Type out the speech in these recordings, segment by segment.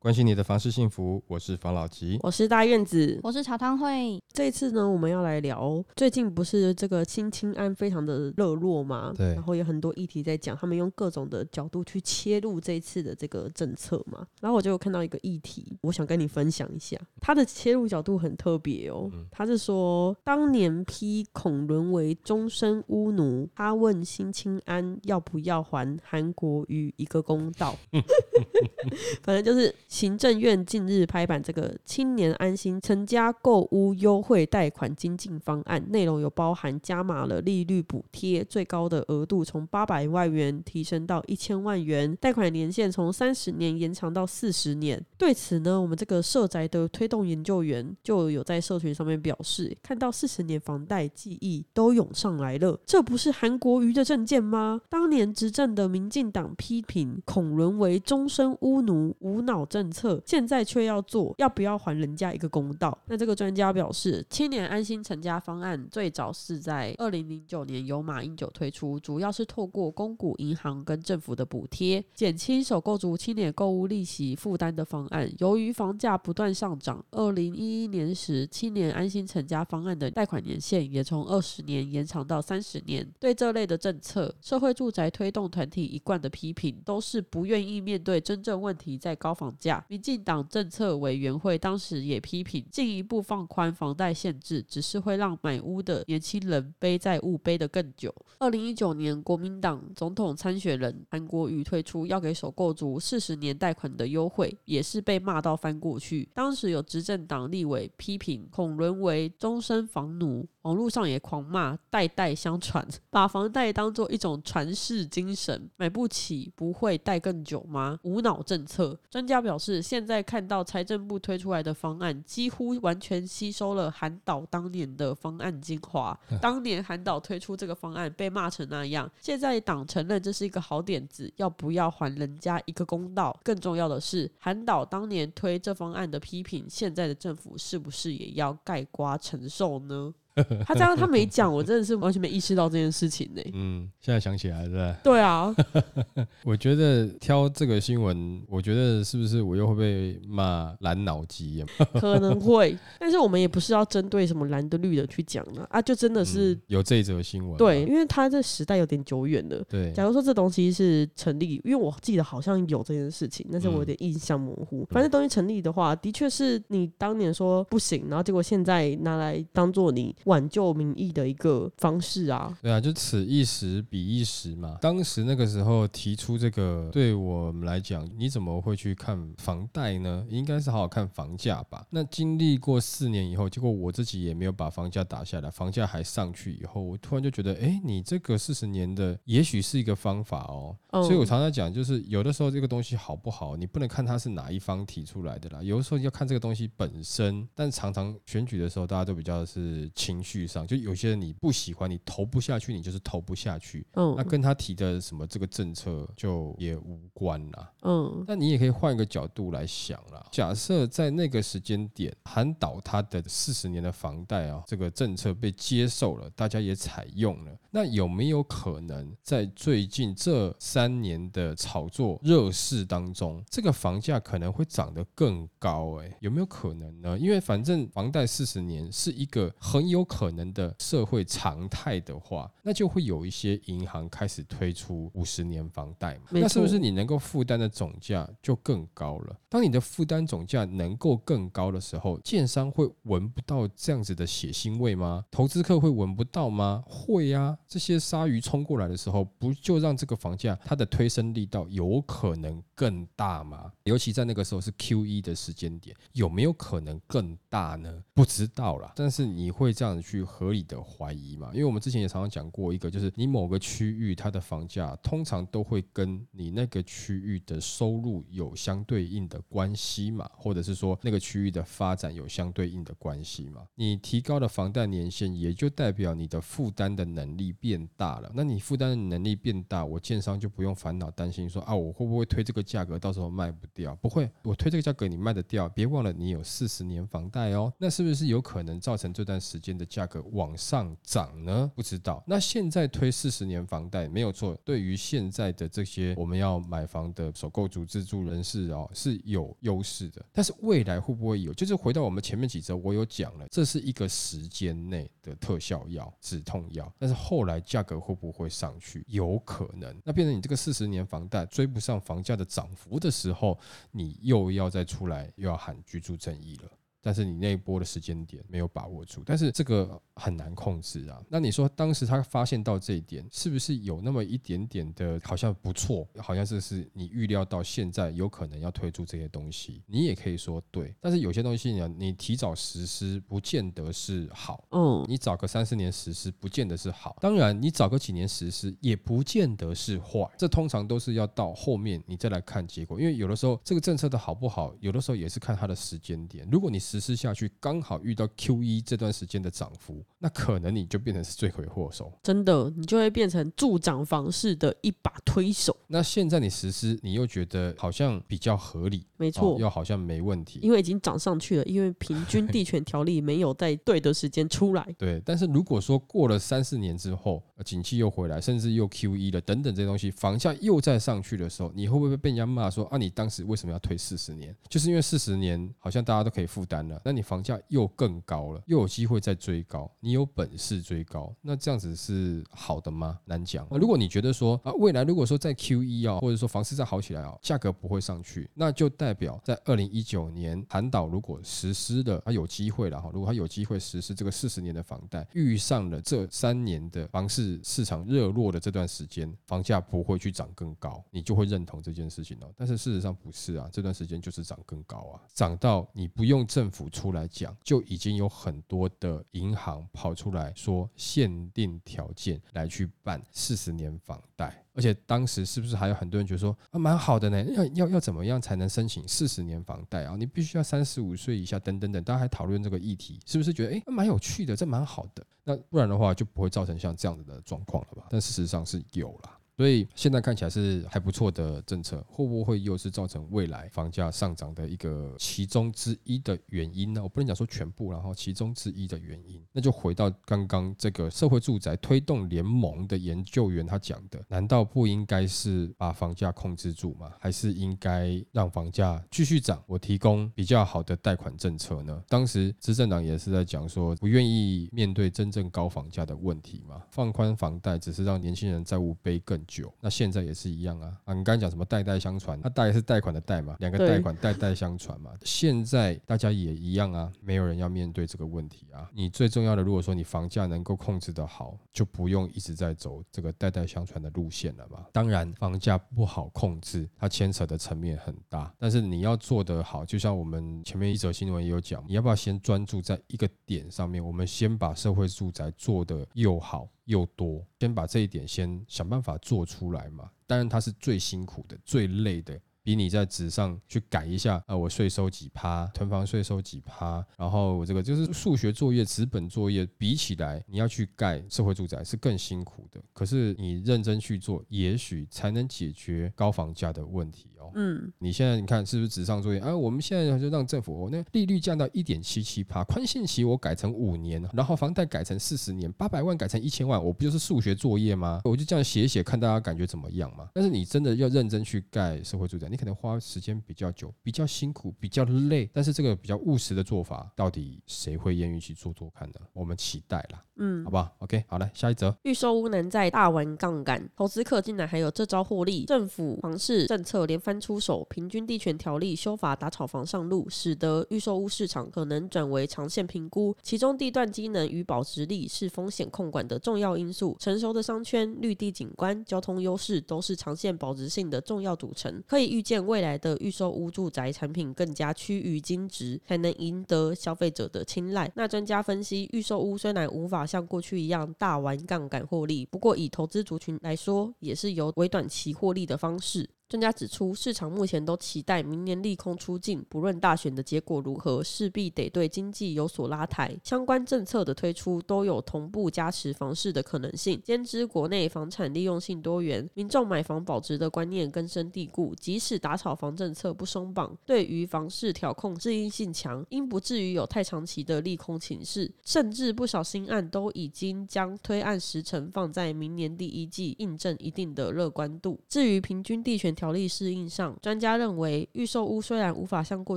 关心你的房事幸福，我是房老吉。我是大院子。我是茶汤会，这一次呢，我们要来聊最近不是这个新青安非常的热络嘛？对然后有很多议题在讲，他们用各种的角度去切入这一次的这个政策嘛。然后我就有看到一个议题，我想跟你分享一下，他的切入角度很特别哦。他是说，当年批孔沦为终身巫奴，他问新青安要不要还韩国瑜一个公道。反正就是行政院近日拍板这个青年安心成家购屋优惠贷款精进方案，内容有包含加码了利率补贴，最高的额度从八百万元提升到一千万元，贷款年限从三十年延长到四十年。对此呢，我们这个社宅的推动研究员就有在社群上面表示，看到四十年房贷记忆都涌上来了，这不是韩国瑜的证件吗？当年执政的民进党批评恐沦为终身巫奴、无脑政政策，现在却要做，要不要还人家一个公道？那这个专家表示，青年安心成家方案最早是在二零零九年由马英九推出，主要是透过公股银行跟政府的补贴，减轻首购族青年购物利息负担的方案。由于房价不断上涨，二零一一年时青年安心成家方案的贷款年限也从二十年延长到三十年。对这类的政策，社会住宅推动团体一贯的批评都是不愿意面对真正问题在高房价。民进党政策委员会当时也批评，进一步放宽房贷限制，只是会让买屋的年轻人背债务背得更久。二零一九年，国民党总统参选人韩国瑜推出要给首购族四十年贷款的优惠，也是被骂到翻过去。当时有执政党立委批评，恐沦为终身房奴。网络上也狂骂代代相传，把房贷当做一种传世精神，买不起不会贷更久吗？无脑政策。专家表示，现在看到财政部推出来的方案，几乎完全吸收了韩导当年的方案精华。当年韩导推出这个方案被骂成那样，现在党承认这是一个好点子，要不要还人家一个公道？更重要的是，韩导当年推这方案的批评，现在的政府是不是也要盖瓜承受呢？他这样他没讲，我真的是完全没意识到这件事情呢、嗯，现在想起来了，对不对？对啊，我觉得挑这个新闻，我觉得是不是我又会被骂蓝脑机啊？可能会，但是我们也不是要针对什么蓝的绿的去讲呢啊，就真的是、嗯有这一则新闻，对，因为他这时代有点久远了。对，假如说这东西是成立，因为我记得好像有这件事情，但是我有点印象模糊。反正东西成立的话，的确是你当年说不行，然后结果现在拿来当做你挽救民意的一个方式啊。对啊，就此一时彼一时嘛。当时那个时候提出这个，对我们来讲，你怎么会去看房贷呢？应该是好好看房价吧。那经历过四年以后，结果我自己也没有把房价打下来，房价还上去以后，我突然就觉得，哎，你这个四十年的也许是一个方法哦。嗯所以我常常讲，就是有的时候这个东西好不好，你不能看它是哪一方提出来的啦，有的时候要看这个东西本身。但常常选举的时候，大家都比较是情绪上，就有些人你不喜欢，你投不下去，你就是投不下去。嗯那跟他提的什么这个政策就也无关啦。嗯那你也可以换一个角度来想啦。假设在那个时间点，韩导他的四十年的房贷啊，这个政策被接受了，大家也采用了，那有没有可能在最近这三年的炒作热市当中，这个房价可能会涨得更高？哎，有没有可能呢？因为反正房贷四十年是一个很有可能的社会常态的话，那就会有一些银行开始推出五十年房贷嘛。那是不是你能够负担的总价就更高了？当你的负担总价能够更高的时候，建商会闻不到这样子的血腥味吗？投资客会闻不到吗？会啊！这些鲨鱼冲过来的时候，不就让这个房价它的推升力道有可能更大吗？尤其在那个时候是 Q E 的时间点，有没有可能更大呢？不知道啦。但是你会这样样去合理的怀疑嘛？因为我们之前也常常讲过一个，就是你某个区域它的房价通常都会跟你那个区域的收入有相对应的关系嘛，或者是说那个区域的发展有相对应的关系嘛。你提高了房贷年限，也就代表你的负担的能力变大了。那你负担的能力变大，我建商就不用烦恼担心说啊，我会不会推这个价格到时候卖不掉？不会，我推这个价格你卖得掉。别忘了你有四十年房贷哦，那是不是有可能造成这段时间的价格往上涨呢？不知道。那现在推四十年房贷没有错，对于现在的这些我们要买房的首购族自住人士哦是有优势的。但是未来会不会有？就是回到我们前面几则，我有讲了，这是一个时间内的特效药、止痛药。但是后来价格会不会上去？有可能。那变成你这个四十年房贷追不上房价的涨幅的时候，你又要再出来又要喊居住正义了。但是你那一波的时间点没有把握住，但是这个很难控制啊。那你说当时他发现到这一点，是不是有那么一点点的，好像不错，好像这是你预料到现在有可能要推出这些东西？你也可以说对，但是有些东西呢，你提早实施不见得是好。嗯，你早个三四年实施不见得是好，当然你早个几年实施也不见得是坏。这通常都是要到后面你再来看结果，因为有的时候这个政策的好不好，有的时候也是看它的时间点。如果你实施下去，刚好遇到 Q 一这段时间的涨幅，那可能你就变成是罪魁祸首。真的，你就会变成助长房市的一把推手。那现在你实施，你又觉得好像比较合理，没错，又好像没问题，因为已经涨上去了。因为平均地权条例没有在对的时间出来。对，但是如果说过了三四年之后，景气又回来，甚至又 Q 一了等等这些东西，房价又再上去的时候，你会不会被人家骂说啊？你当时为什么要推四十年？就是因为四十年好像大家都可以负担那你。房价又更高了，又有机会再追高，你有本事追高，那这样子是好的吗？难讲。如果你觉得说啊，未来如果说在 Q 一啊，或者说房市再好起来啊，价格不会上去，那就代表在二零一九年韩导如果实施的，他有机会了哈。如果他有机会实施这个四十年的房贷，遇上了这三年的房市市场热络的这段时间，房价不会去涨更高，你就会认同这件事情哦。但是事实上不是啊，这段时间就是涨更高啊，涨到你不用政府出。来讲，就已经有很多的银行跑出来说限定条件来去办四十年房贷，而且当时是不是还有很多人觉得说啊蛮好的呢？要要要怎么样才能申请四十年房贷啊？你必须要三十五岁以下等等等，大家还讨论这个议题，是不是觉得哎蛮有趣的？这蛮好的，那不然的话就不会造成像这样子的状况了吧？但事实上是有了。所以现在看起来是还不错的政策，会不会又是造成未来房价上涨的一个其中之一的原因呢？我不能讲说全部，然后其中之一的原因，那就回到刚刚这个社会住宅推动联盟的研究员他讲的，难道不应该是把房价控制住吗？还是应该让房价继续涨？我提供比较好的贷款政策呢？当时执政党也是在讲说，不愿意面对真正高房价的问题嘛，放宽房贷只是让年轻人债务背更。久，那现在也是一样啊啊！你刚才讲什么代代相传？那贷是贷款的贷嘛，两个贷款代代相传嘛。现在大家也一样啊，没有人要面对这个问题啊。你最重要的，如果说你房价能够控制的好，就不用一直在走这个代代相传的路线了嘛。当然，房价不好控制，它牵扯的层面很大。但是你要做得好，就像我们前面一则新闻也有讲，你要不要先专注在一个点上面？我们先把社会住宅做得又好。又多，先把这一点先想办法做出来嘛。当然，它是最辛苦的、最累的。比你在纸上去改一下，呃，我税收几趴，囤房税收几趴，然后我这个就是数学作业、纸本作业比起来，你要去盖社会住宅是更辛苦的。可是你认真去做，也许才能解决高房价的问题哦。嗯，你现在你看是不是纸上作业？啊，我们现在就让政府，我那利率降到一点七七趴，宽限期我改成五年，然后房贷改成四十年，八百万改成一千万，我不就是数学作业吗？我就这样写写，看大家感觉怎么样嘛。但是你真的要认真去盖社会住宅。你可能花时间比较久，比较辛苦，比较累，但是这个比较务实的做法，到底谁会愿意去做做看呢？我们期待啦，嗯，好不好？OK，好了，下一则，预售屋能在大玩杠杆，投资客竟然还有这招获利，政府房市政策连出手，平均地权条例修法打炒房上路，使得预售屋市场可能转为长线评估，其中地段机能与保值力是风险控管的重要因素。成熟的商圈、绿地景观、交通优势都是长线保值性的重要组成。可以预见，未来的预售屋住宅产品更加趋于精值，才能赢得消费者的青睐。那专家分析，预售屋虽然无法像过去一样大玩杠杆获利，不过以投资族群来说，也是有微短期获利的方式。专家指出，市场目前都期待明年利空出尽，不论大选的结果如何，势必得对经济有所拉抬。相关政策的推出都有同步加持房市的可能性。兼之国内房产利用性多元，民众买房保值的观念根深蒂固。即使打炒房政策不松绑，对于房市调控适应性强，应不至于有太长期的利空情势。甚至不少新案都已经将推案时程放在明年第一季，印证一定的乐观度。至于平均地权，条例适应上，专家认为，预售屋虽然无法像过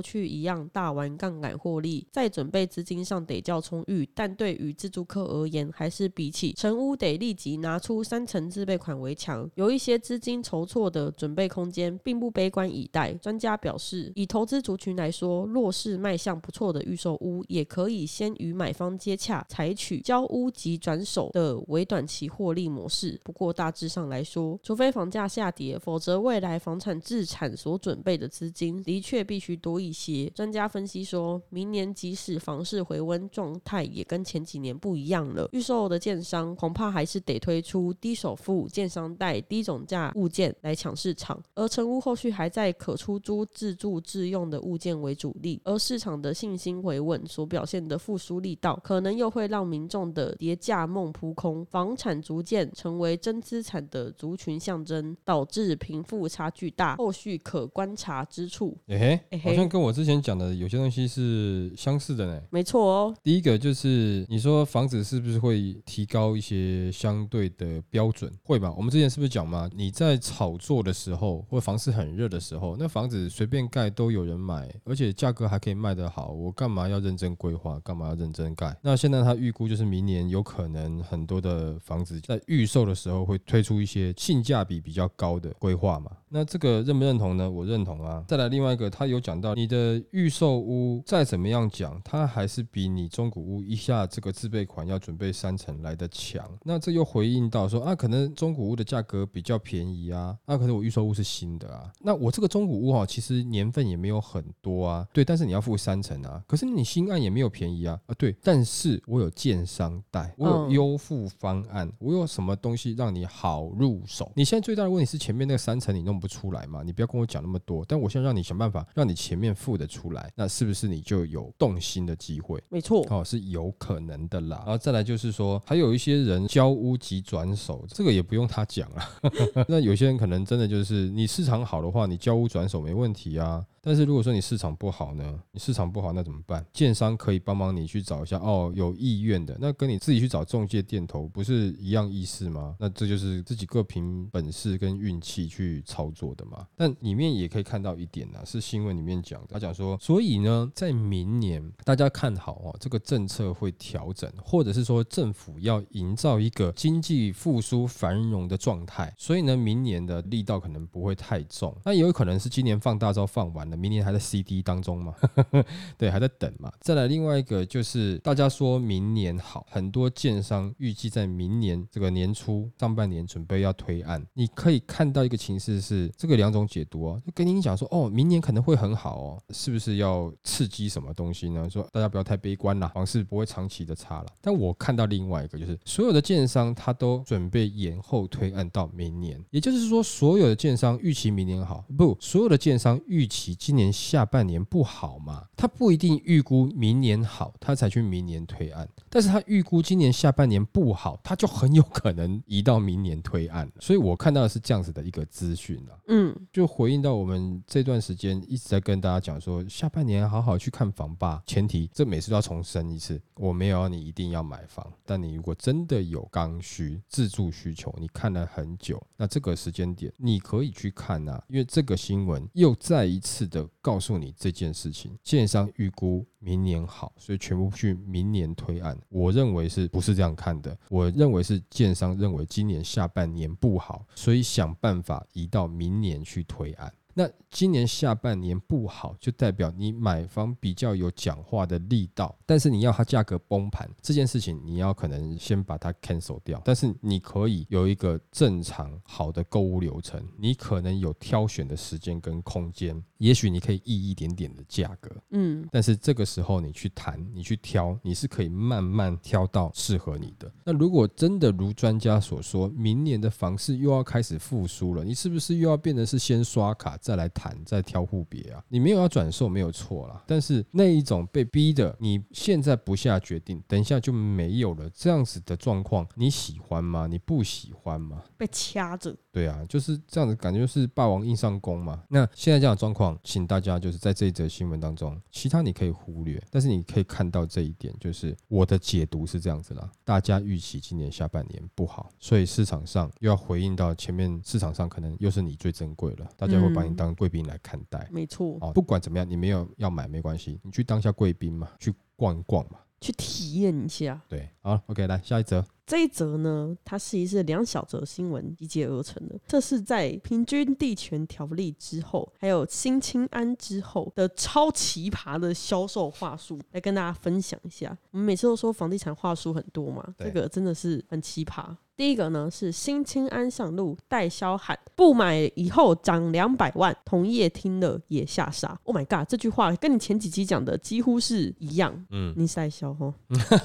去一样大玩杠杆获利，在准备资金上得较充裕，但对于自住客而言，还是比起成屋得立即拿出三成自备款为强，有一些资金筹措的准备空间，并不悲观以待。专家表示，以投资族群来说，若是卖相不错的预售屋，也可以先与买方接洽，采取交屋即转手的微短期获利模式。不过大致上来说，除非房价下跌，否则未来。房产自产所准备的资金的确必须多一些。专家分析说，明年即使房市回温状态也跟前几年不一样了。预售的建商恐怕还是得推出低首付、建商贷、低总价物件来抢市场，而成屋后续还在可出租、自住自用的物件为主力。而市场的信心回稳所表现的复苏力道，可能又会让民众的跌价梦扑空，房产逐渐成为真资产的族群象征，导致贫富差。差距大，后续可观察之处。哎嘿，好像跟我之前讲的有些东西是相似的呢。没错哦。第一个就是你说房子是不是会提高一些相对的标准？会吧？我们之前是不是讲嘛？你在炒作的时候，或房市很热的时候，那房子随便盖都有人买，而且价格还可以卖得好。我干嘛要认真规划？干嘛要认真盖？那现在他预估就是明年有可能很多的房子在预售的时候会推出一些性价比比较高的规划嘛？那这个认不认同呢？我认同啊。再来另外一个，他有讲到你的预售屋再怎么样讲，它还是比你中古屋一下这个自备款要准备三成来的强。那这又回应到说啊，可能中古屋的价格比较便宜啊，那可能我预售屋是新的啊。那我这个中古屋哈，其实年份也没有很多啊，对，但是你要付三成啊。可是你新案也没有便宜啊，啊对，但是我有建商贷，我有优付方案，我有什么东西让你好入手？你现在最大的问题是前面那个三成你弄不。不出来嘛？你不要跟我讲那么多。但我现在让你想办法，让你前面付得出来，那是不是你就有动心的机会？没错，哦，是有可能的啦。然后再来就是说，还有一些人交屋即转手，这个也不用他讲啊。那有些人可能真的就是你市场好的话，你交屋转手没问题啊。但是如果说你市场不好呢？你市场不好那怎么办？建商可以帮忙你去找一下哦，有意愿的，那跟你自己去找中介店头不是一样意思吗？那这就是自己各凭本事跟运气去操作的嘛。但里面也可以看到一点呢，是新闻里面讲，他讲说，所以呢，在明年大家看好哦，这个政策会调整，或者是说政府要营造一个经济复苏繁荣的状态，所以呢，明年的力道可能不会太重。那也有可能是今年放大招放完了。明年还在 CD 当中嘛？对，还在等嘛。再来另外一个就是大家说明年好，很多建商预计在明年这个年初上半年准备要推案。你可以看到一个情势是这个两种解读哦，就跟您讲说哦，明年可能会很好哦，是不是要刺激什么东西呢？说大家不要太悲观啦，房市不会长期的差了。但我看到另外一个就是所有的建商他都准备延后推案到明年，也就是说所有的建商预期明年好，不，所有的建商预期。今年下半年不好嘛？他不一定预估明年好，他才去明年推案。但是他预估今年下半年不好，他就很有可能移到明年推案。所以我看到的是这样子的一个资讯啊，嗯，就回应到我们这段时间一直在跟大家讲说，下半年好好去看房吧。前提这每次都要重申一次，我没有要你一定要买房，但你如果真的有刚需、自住需求，你看了很久，那这个时间点你可以去看啊，因为这个新闻又再一次。的告诉你这件事情，建商预估明年好，所以全部去明年推案。我认为是不是这样看的？我认为是建商认为今年下半年不好，所以想办法移到明年去推案。那今年下半年不好，就代表你买方比较有讲话的力道，但是你要它价格崩盘这件事情，你要可能先把它 cancel 掉。但是你可以有一个正常好的购物流程，你可能有挑选的时间跟空间，也许你可以议一点点的价格，嗯，但是这个时候你去谈，你去挑，你是可以慢慢挑到适合你的。那如果真的如专家所说，明年的房市又要开始复苏了，你是不是又要变得是先刷卡再来谈，再挑户别啊？你没有要转售没有错啦，但是那一种被逼的，你现在不下决定，等一下就没有了，这样子的状况，你喜欢吗？你不喜欢吗？被掐着，对啊，就是这样子，感觉就是霸王硬上弓嘛。那现在这样的状况，请大家就是在这一则新闻当中，其他你可以忽略，但是你可以看到这一点，就是我的解读是这样子啦。大家预期今年下半年不好，所以市场上又要回应到前面市场上可能又是你最珍贵了，大家会把你当贵宾来看待。没错，哦，不管怎么样，你没有要买没关系，你去当下贵宾嘛，去逛一逛嘛。去体验一下。对，好，OK，来下一则。这一则呢，它是一是两小则新闻集结而成的。这是在平均地权条例之后，还有新清安之后的超奇葩的销售话术，来跟大家分享一下。我们每次都说房地产话术很多嘛，对这个真的是很奇葩。第一个呢是新青安上路代销喊不买以后涨两百万，同业听了也吓傻。Oh my god，这句话跟你前几期讲的几乎是一样。嗯，你是代销哦。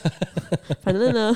反正呢，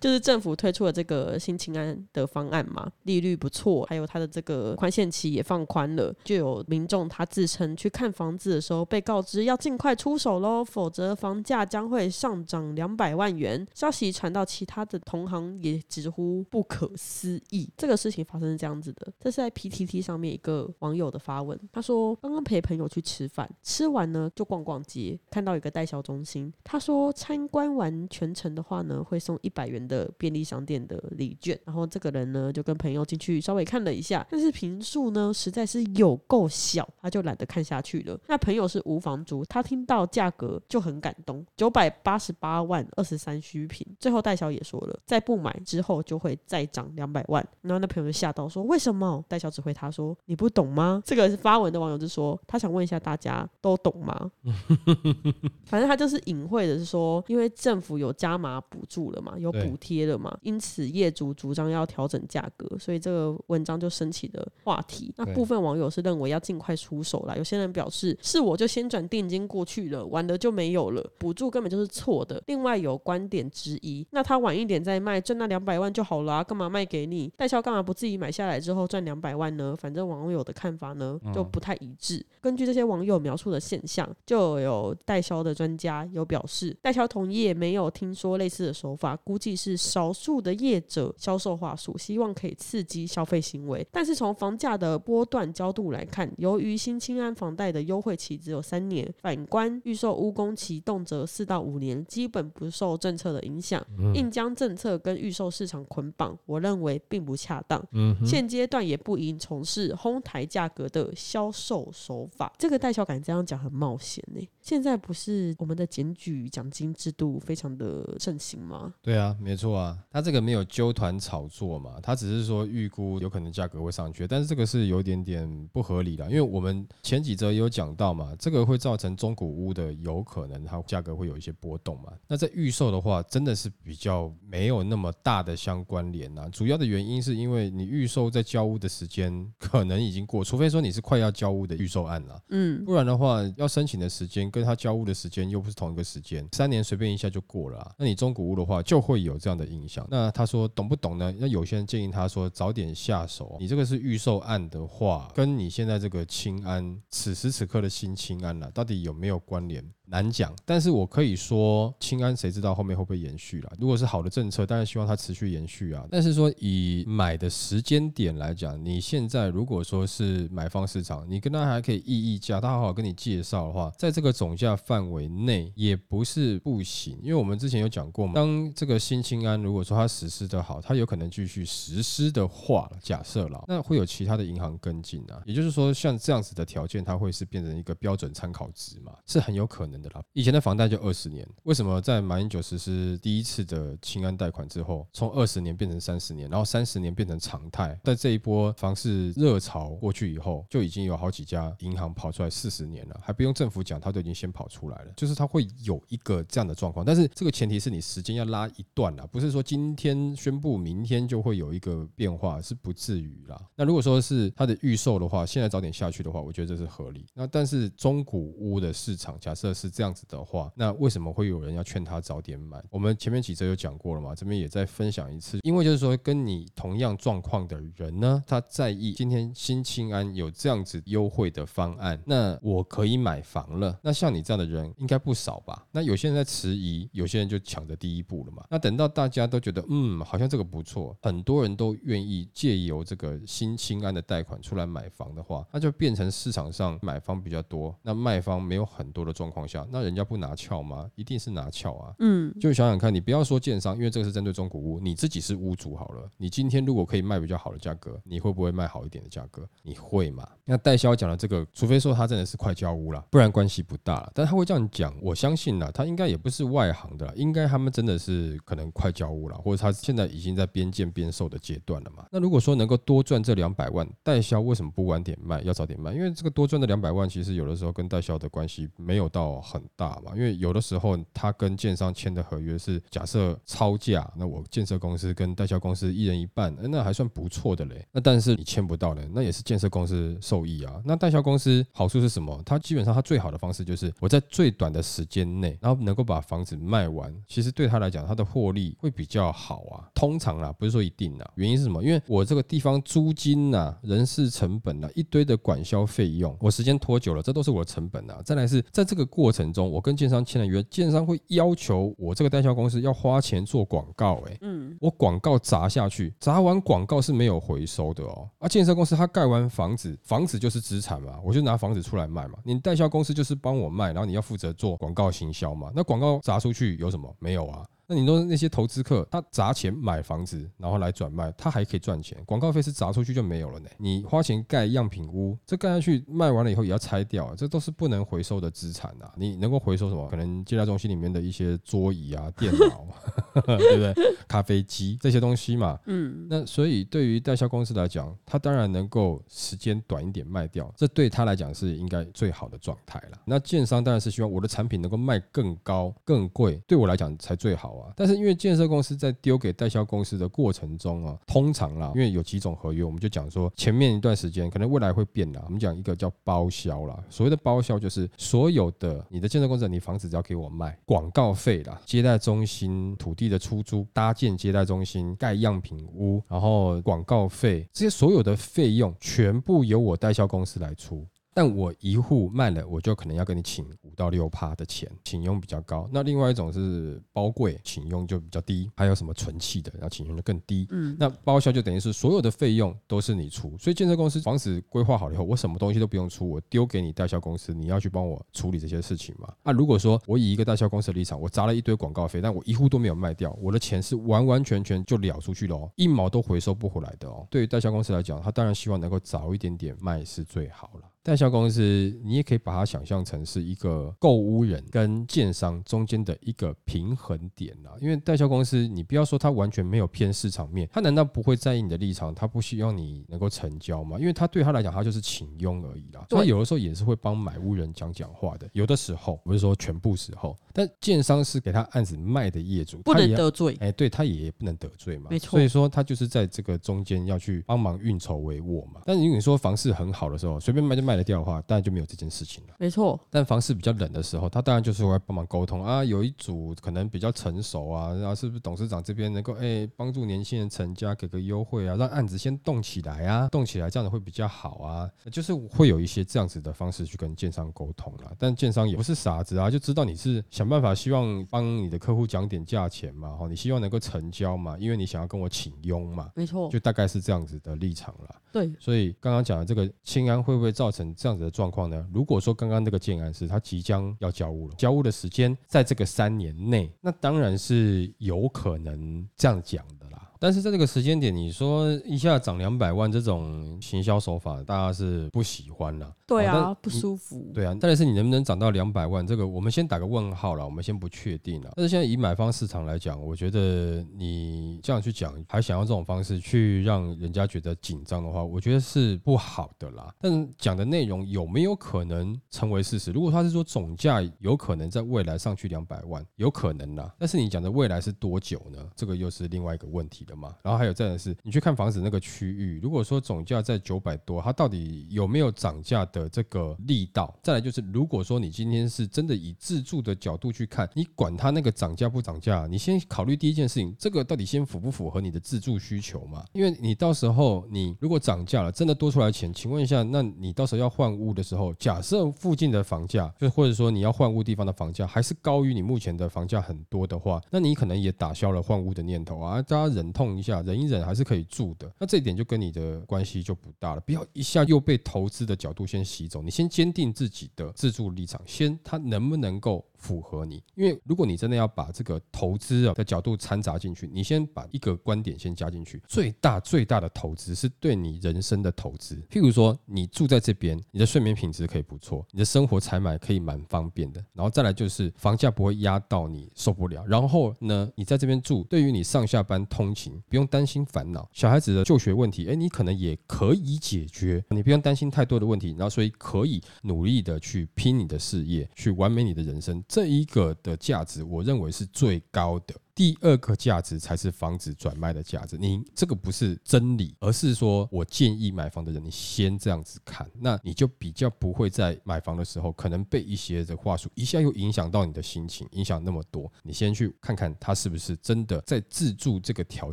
就是政府推出了这个新青安的方案嘛，利率不错，还有它的这个宽限期也放宽了，就有民众他自称去看房子的时候被告知要尽快出手喽，否则房价将会上涨两百万元。消息传到其他的同行也直呼不可思议。这个事情发生是这样子的，这是在 PTT 上面一个网友的发文，他说刚刚陪朋友去吃饭，吃完呢就逛逛街，看到一个代销中心，他说参观完全程的话呢，会送一百元的便利商店的礼券。然后这个人呢就跟朋友进去稍微看了一下，但是平数呢实在是有够小，他就懒得看下去了。那朋友是无房族，他听到价格就很感动，九百八十八万二十三虚平。最后代销也说了，再不买之后就会再涨两百万。然后那朋友就吓到说：“为什么？”戴小指回他说：“你不懂吗？”这个发文的网友就说：“他想问一下大家都懂吗？” 反正他就是隐晦的是说，因为政府有加码补助了嘛，有补贴了嘛，因此业主主张要调整价格，所以这个文章就升起了话题。那部分网友是认为要尽快出手啦，有些人表示是我就先转定金过去了，晚了就没有了，补助根本就是错的。另外有观点之一，那他晚一点再卖，挣那两百万就好了啊，干嘛卖给你？代销干嘛不自己买下来之后赚两百万呢？反正网友的看法呢就不太一致。根据这些网友描述的现象，就有代销的专家有表示，代销同业没有听说类似的手法，估计是少数的业者销售话术，希望可以刺激消费行为。但是从房价的波段角度来看，由于新青安房贷的优惠期只有三年，反观预售屋工期动辄四到五年，基本不受政策的影响，硬将政策跟预售市场捆绑，我认为并不恰当。嗯，现阶段也不应从事哄抬价格的销售手法。这个代销感这样讲很冒险呢、现在不是我们的检举奖金制度非常的盛行吗？对啊，没错啊，他这个没有纠团炒作嘛，他只是说预估有可能价格会上去，但是这个是有点点不合理的，因为我们前几则也有讲到嘛，这个会造成中古屋的有可能它价格会有一些波动嘛。那在预售的话，真的是比较没有那么大的相关联呐、主要的原因是因为你预售在交屋的时间可能已经过，除非说你是快要交屋的预售案了，嗯，不然的话，要申请的时间跟他交物的时间又不是同一个时间，三年随便一下就过了、啊。那你中古物的话，就会有这样的影响。那他说懂不懂呢？那有些人建议他说早点下手。你这个是预售案的话，跟你现在这个清安此时此刻的新清安了、到底有没有关联？难讲，但是我可以说，清安谁知道后面会不会延续啦？如果是好的政策，当然希望它持续延续啊。但是说以买的时间点来讲，你现在如果说是买方市场，你跟他还可以议议价，他好好跟你介绍的话，在这个总价范围内也不是不行。因为我们之前有讲过嘛，当这个新清安如果说它实施的好，它有可能继续实施的话，假设了，那会有其他的银行跟进啊。也就是说，像这样子的条件，它会是变成一个标准参考值嘛，是很有可能的啦。以前的房贷就二十年，为什么在马英九实施第一次的清安贷款之后，从二十年变成三十年，然后三十年变成常态？在这一波房市热潮过去以后，就已经有好几家银行跑出来四十年了，还不用政府讲，它都已经先跑出来了。就是它会有一个这样的状况，但是这个前提是你时间要拉一段啦，不是说今天宣布，明天就会有一个变化，是不至于啦。那如果说是它的预售的话，现在早点下去的话，我觉得这是合理。那但是中古屋的市场假设是是这样子的话，那为什么会有人要劝他早点买？我们前面几则有讲过了嘛，这边也再分享一次，因为就是说跟你同样状况的人呢，他在意今天新清安有这样子优惠的方案，那我可以买房了。那像你这样的人应该不少吧？那有些人在迟疑，有些人就抢着第一步了嘛。那等到大家都觉得嗯，好像这个不错，很多人都愿意借由这个新清安的贷款出来买房的话，那就变成市场上买方比较多，那卖方没有很多的状况，那人家不拿翘吗？一定是拿翘啊。嗯，就想想看，你不要说建商，因为这个是针对中古屋，你自己是屋主好了，你今天如果可以卖比较好的价格，你会不会卖好一点的价格？你会吗？那代销讲的这个，除非说他真的是快交屋了，不然关系不大了。但他会这样讲，我相信呢，他应该也不是外行的，应该他们真的是可能快交屋了，或者他现在已经在边建边售的阶段了嘛。那如果说能够多赚这两百万，代销为什么不晚点卖，要早点卖？因为这个多赚的两百万，其实有的时候跟代销的关系没有到很大嘛。因为有的时候他跟建商签的合约是假设超价，那我建设公司跟代销公司一人一半，那还算不错的嘞。那但是你签不到嘞，那也是建设公司受益啊。那代销公司好处是什么？它基本上它最好的方式就是我在最短的时间内，然后能够把房子卖完。其实对他来讲，他的获利会比较好啊。通常啊，不是说一定啊。原因是什么？因为我这个地方租金呐、人事成本呐、一堆的管销费用，我时间拖久了，这都是我的成本啊。再来是在这个过程中，我跟建商签了约，建商会要求我这个代销公司要花钱做广告。哎，嗯，我广告砸下去，砸完广告是没有回收的哦。啊，建设公司他盖完房子，房子就是资产嘛，我就拿房子出来卖嘛。你代销公司就是帮我卖，然后你要负责做广告行销嘛。那广告砸出去有什么？没有啊。那你说那些投资客，他砸钱买房子，然后来转卖，他还可以赚钱。广告费是砸出去就没有了呢。你花钱盖样品屋，这盖下去卖完了以后也要拆掉，这都是不能回收的资产啊。你能够回收什么？可能接待中心里面的一些桌椅啊、电脑，对不对？咖啡机这些东西嘛。嗯。那所以对于代销公司来讲，他当然能够时间短一点卖掉，这对他来讲是应该最好的状态了。那建商当然是希望我的产品能够卖更高、更贵，对我来讲才最好。但是因为建设公司在丢给代销公司的过程中啊，通常啦，因为有几种合约，我们就讲说前面一段时间可能未来会变啦。我们讲一个叫包销啦，所谓的包销就是所有的你的建设工程，你房子只要给我卖，广告费啦、接待中心土地的出租、搭建接待中心、盖样品屋，然后广告费这些所有的费用，全部由我代销公司来出。但我一户卖了，我就可能要跟你请五到六趴的钱，请佣比较高。那另外一种是包柜，请佣就比较低。还有什么存气的，然后请佣就更低。嗯，那包销就等于是所有的费用都是你出。所以建设公司房子规划好了以后，我什么东西都不用出，我丢给你代销公司，你要去帮我处理这些事情嘛？啊，如果说我以一个代销公司的立场，我砸了一堆广告费，但我一户都没有卖掉，我的钱是完完全全就了出去了哦，一毛都回收不回来的哦。对于代销公司来讲，他当然希望能够早一点点卖是最好了。代销公司，你也可以把它想象成是一个购物人跟建商中间的一个平衡点啦。因为代销公司，你不要说他完全没有偏市场面，他难道不会在意你的立场？他不希望你能够成交吗？因为他对他来讲，他就是请佣而已啦。他有的时候也是会帮买屋人讲讲话的。有的时候不是说全部时候，但建商是给他案子卖的业主，不能得罪。哎，对他也不能得罪嘛。没错。所以说他就是在这个中间要去帮忙运筹帷幄嘛。但是如果你说房市很好的时候，随便卖就卖。卖得掉的话，当然就没有这件事情了。没错，但房市比较冷的时候，他当然就是会帮忙沟通啊。有一组可能比较成熟啊，然后是不是董事长这边能够哎帮助年轻人成家，给个优惠啊，让案子先动起来啊，动起来这样子会比较好啊。就是会有一些这样子的方式去跟建商沟通了。但建商也不是傻子啊，就知道你是想办法希望帮你的客户讲点价钱嘛，哈，你希望能够成交嘛，因为你想要跟我请佣嘛。没错，就大概是这样子的立场了。对，所以刚刚讲的这个清安会不会造成？这样子的状况呢？如果说刚刚那个建安是他即将要交屋了，交屋的时间在这个三年内，那当然是有可能这样讲的。但是在这个时间点，你说一下涨两百万这种行销手法，大家是不喜欢啦。对啊，不舒服。对啊，但是你能不能涨到两百万，这个我们先打个问号了，我们先不确定了。但是现在以买方市场来讲，我觉得你这样去讲，还想要这种方式去让人家觉得紧张的话，我觉得是不好的啦。但是讲的内容有没有可能成为事实？如果他是说总价有可能在未来上去两百万，有可能啦。但是你讲的未来是多久呢？这个又是另外一个问题的嘛。然后还有再来是，你去看房子那个区域，如果说总价在九百多，它到底有没有涨价的这个力道？再来就是，如果说你今天是真的以自住的角度去看，你管它那个涨价不涨价，你先考虑第一件事情，这个到底先符不符合你的自住需求嘛？因为你到时候你如果涨价了，真的多出来钱，请问一下，那你到时候要换屋的时候，假设附近的房价，就或者说你要换屋地方的房价还是高于你目前的房价很多的话，那你可能也打消了换屋的念头啊，大家忍痛一下，忍一忍还是可以住的。那这一点就跟你的关系就不大了，不要一下又被投资的角度先洗走，你先坚定自己的自住立场，先它能不能够符合你？因为如果你真的要把这个投资啊的角度掺杂进去，你先把一个观点先加进去，最大最大的投资是对你人生的投资。譬如说，你住在这边，你的睡眠品质可以不错，你的生活采买可以蛮方便的，然后再来就是房价不会压到你受不了。然后呢，你在这边住，对于你上下班通勤不用担心烦恼，小孩子的就学问题，哎，你可能也可以解决，你不用担心太多的问题，然后所以可以努力的去拼你的事业，去完美你的人生。这一个的价值，我认为是最高的。第二个价值才是房子转卖的价值。你这个不是真理，而是说我建议买房的人，你先这样子看，那你就比较不会在买房的时候，可能被一些的话术一下又影响到你的心情，影响那么多。你先去看看他是不是真的在自住这个条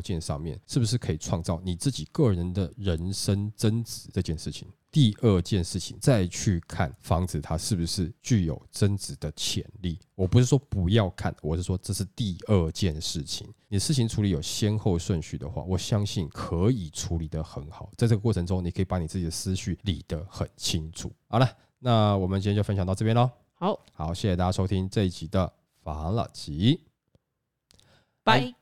件上面，是不是可以创造你自己个人的人生增值这件事情。第二件事情，再去看房子它是不是具有增值的潜力。我不是说不要看，我是说这是第二件事情。你事情处理有先后顺序的话，我相信可以处理得很好。在这个过程中，你可以把你自己的思绪理得很清楚。好了，那我们今天就分享到这边喽。好，好，谢谢大家收听这一集的法老集。拜。